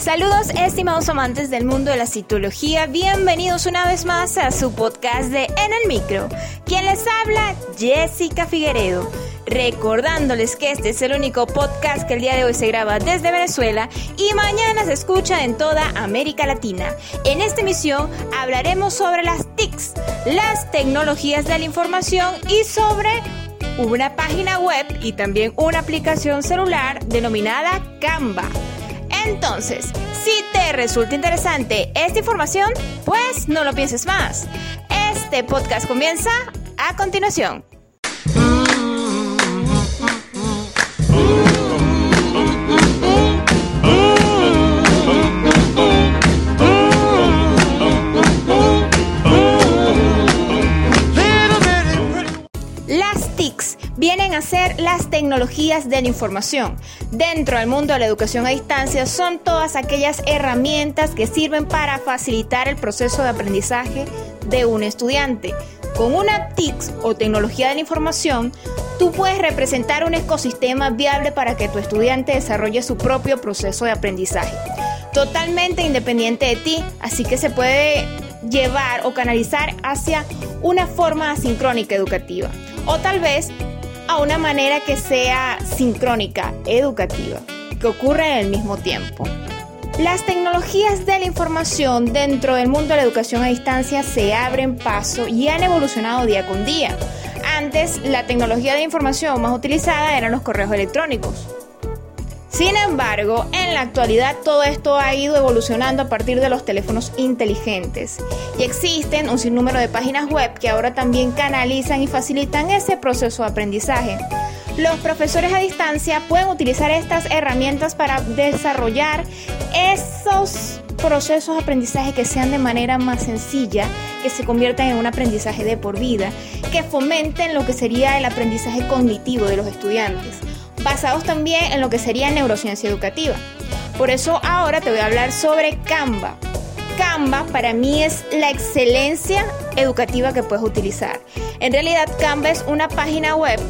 Saludos estimados amantes del mundo de la citología, bienvenidos una vez más a su podcast de En el Micro. Quien les habla, Jessica Figueredo. Recordándoles que este es el único podcast que el día de hoy se graba desde Venezuela y mañana se escucha en toda América Latina. En esta emisión hablaremos sobre las TICs, las tecnologías de la información y sobre una página web y también una aplicación celular denominada Canva. Entonces, si te resulta interesante esta información, pues no lo pienses más. Este podcast comienza a continuación. Vienen a ser las tecnologías de la información. Dentro del mundo de la educación a distancia son todas aquellas herramientas que sirven para facilitar el proceso de aprendizaje de un estudiante. Con una TIC o tecnología de la información, tú puedes representar un ecosistema viable para que tu estudiante desarrolle su propio proceso de aprendizaje. Totalmente independiente de ti, así que se puede llevar o canalizar hacia una forma asincrónica educativa. O tal vez a una manera que sea sincrónica, educativa, que ocurra en el mismo tiempo. Las tecnologías de la información dentro del mundo de la educación a distancia se abren paso y han evolucionado día con día. Antes, la tecnología de información más utilizada eran los correos electrónicos. Sin embargo, en la actualidad todo esto ha ido evolucionando a partir de los teléfonos inteligentes y existen un sinnúmero de páginas web que ahora también canalizan y facilitan ese proceso de aprendizaje. Los profesores a distancia pueden utilizar estas herramientas para desarrollar esos procesos de aprendizaje que sean de manera más sencilla, que se conviertan en un aprendizaje de por vida, que fomenten lo que sería el aprendizaje cognitivo de los estudiantes basados también en lo que sería neurociencia educativa. Por eso ahora te voy a hablar sobre Canva. Canva para mí es la excelencia educativa que puedes utilizar. En realidad Canva es una página web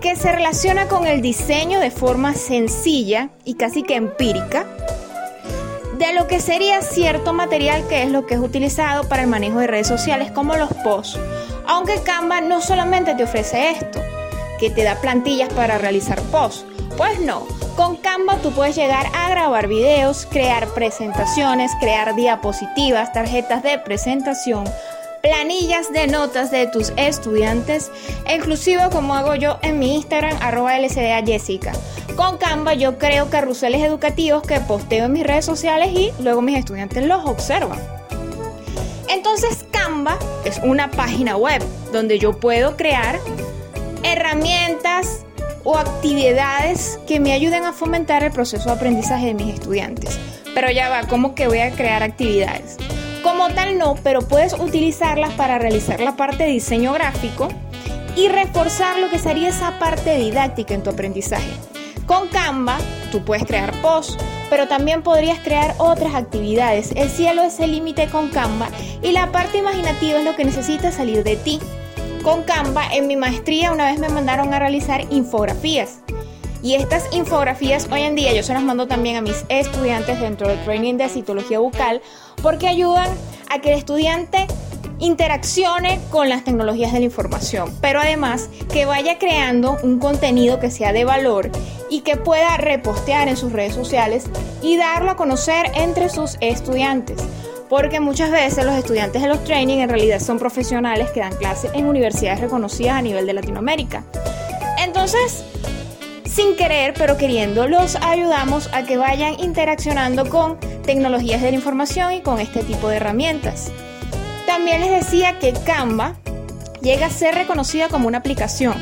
que se relaciona con el diseño de forma sencilla y casi que empírica de lo que sería cierto material que es lo que es utilizado para el manejo de redes sociales como los posts. Aunque Canva no solamente te ofrece esto, que te da plantillas para realizar posts. Pues no, con Canva tú puedes llegar a grabar videos, crear presentaciones, crear diapositivas, tarjetas de presentación, planillas de notas de tus estudiantes e inclusive como hago yo en mi Instagram arroba LCDA Jessica. Con Canva yo creo carruseles educativos que posteo en mis redes sociales y luego mis estudiantes los observan. Entonces Canva es una página web donde yo puedo crear herramientas o actividades que me ayuden a fomentar el proceso de aprendizaje de mis estudiantes. Pero ya va, ¿cómo que voy a crear actividades? Como tal no, pero puedes utilizarlas para realizar la parte de diseño gráfico y reforzar lo que sería esa parte didáctica en tu aprendizaje. Con Canva tú puedes crear posts, pero también podrías crear otras actividades. El cielo es el límite con Canva y la parte imaginativa es lo que necesita salir de ti con Canva, en mi maestría una vez me mandaron a realizar infografías. Y estas infografías hoy en día yo se las mando también a mis estudiantes dentro del training de citología bucal porque ayudan a que el estudiante interaccione con las tecnologías de la información, pero además que vaya creando un contenido que sea de valor y que pueda repostear en sus redes sociales y darlo a conocer entre sus estudiantes porque muchas veces los estudiantes de los training en realidad son profesionales que dan clases en universidades reconocidas a nivel de Latinoamérica. Entonces, sin querer pero queriendo, los ayudamos a que vayan interaccionando con tecnologías de la información y con este tipo de herramientas. También les decía que Canva llega a ser reconocida como una aplicación,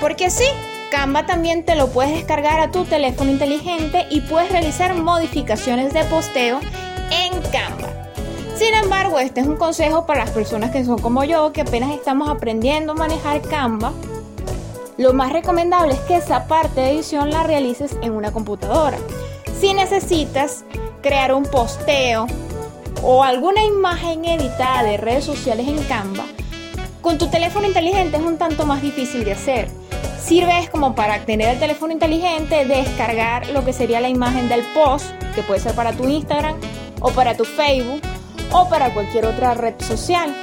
porque sí, Canva también te lo puedes descargar a tu teléfono inteligente y puedes realizar modificaciones de posteo en Canva. Sin embargo, este es un consejo para las personas que son como yo, que apenas estamos aprendiendo a manejar Canva. Lo más recomendable es que esa parte de edición la realices en una computadora. Si necesitas crear un posteo o alguna imagen editada de redes sociales en Canva, con tu teléfono inteligente es un tanto más difícil de hacer. Sirve como para tener el teléfono inteligente, descargar lo que sería la imagen del post, que puede ser para tu Instagram o para tu Facebook o para cualquier otra red social.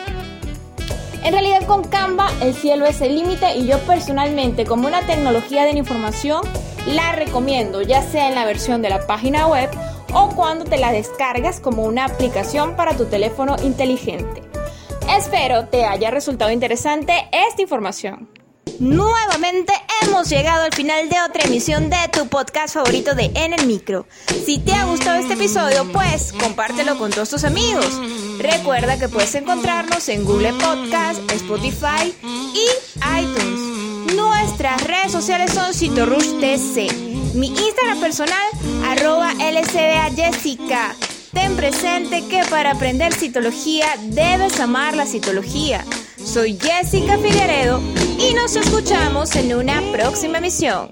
En realidad con Canva el cielo es el límite y yo personalmente como una tecnología de la información la recomiendo ya sea en la versión de la página web o cuando te la descargas como una aplicación para tu teléfono inteligente. Espero te haya resultado interesante esta información. Nuevamente hemos llegado al final de otra emisión de tu podcast favorito de En el Micro. Si te ha gustado este episodio, pues compártelo con todos tus amigos. Recuerda que puedes encontrarnos en Google Podcast, Spotify y iTunes. Nuestras redes sociales son TC. Mi Instagram personal, arroba LCDA Jessica. Ten presente que para aprender citología debes amar la citología. Soy Jessica Figueredo y nos escuchamos en una próxima emisión.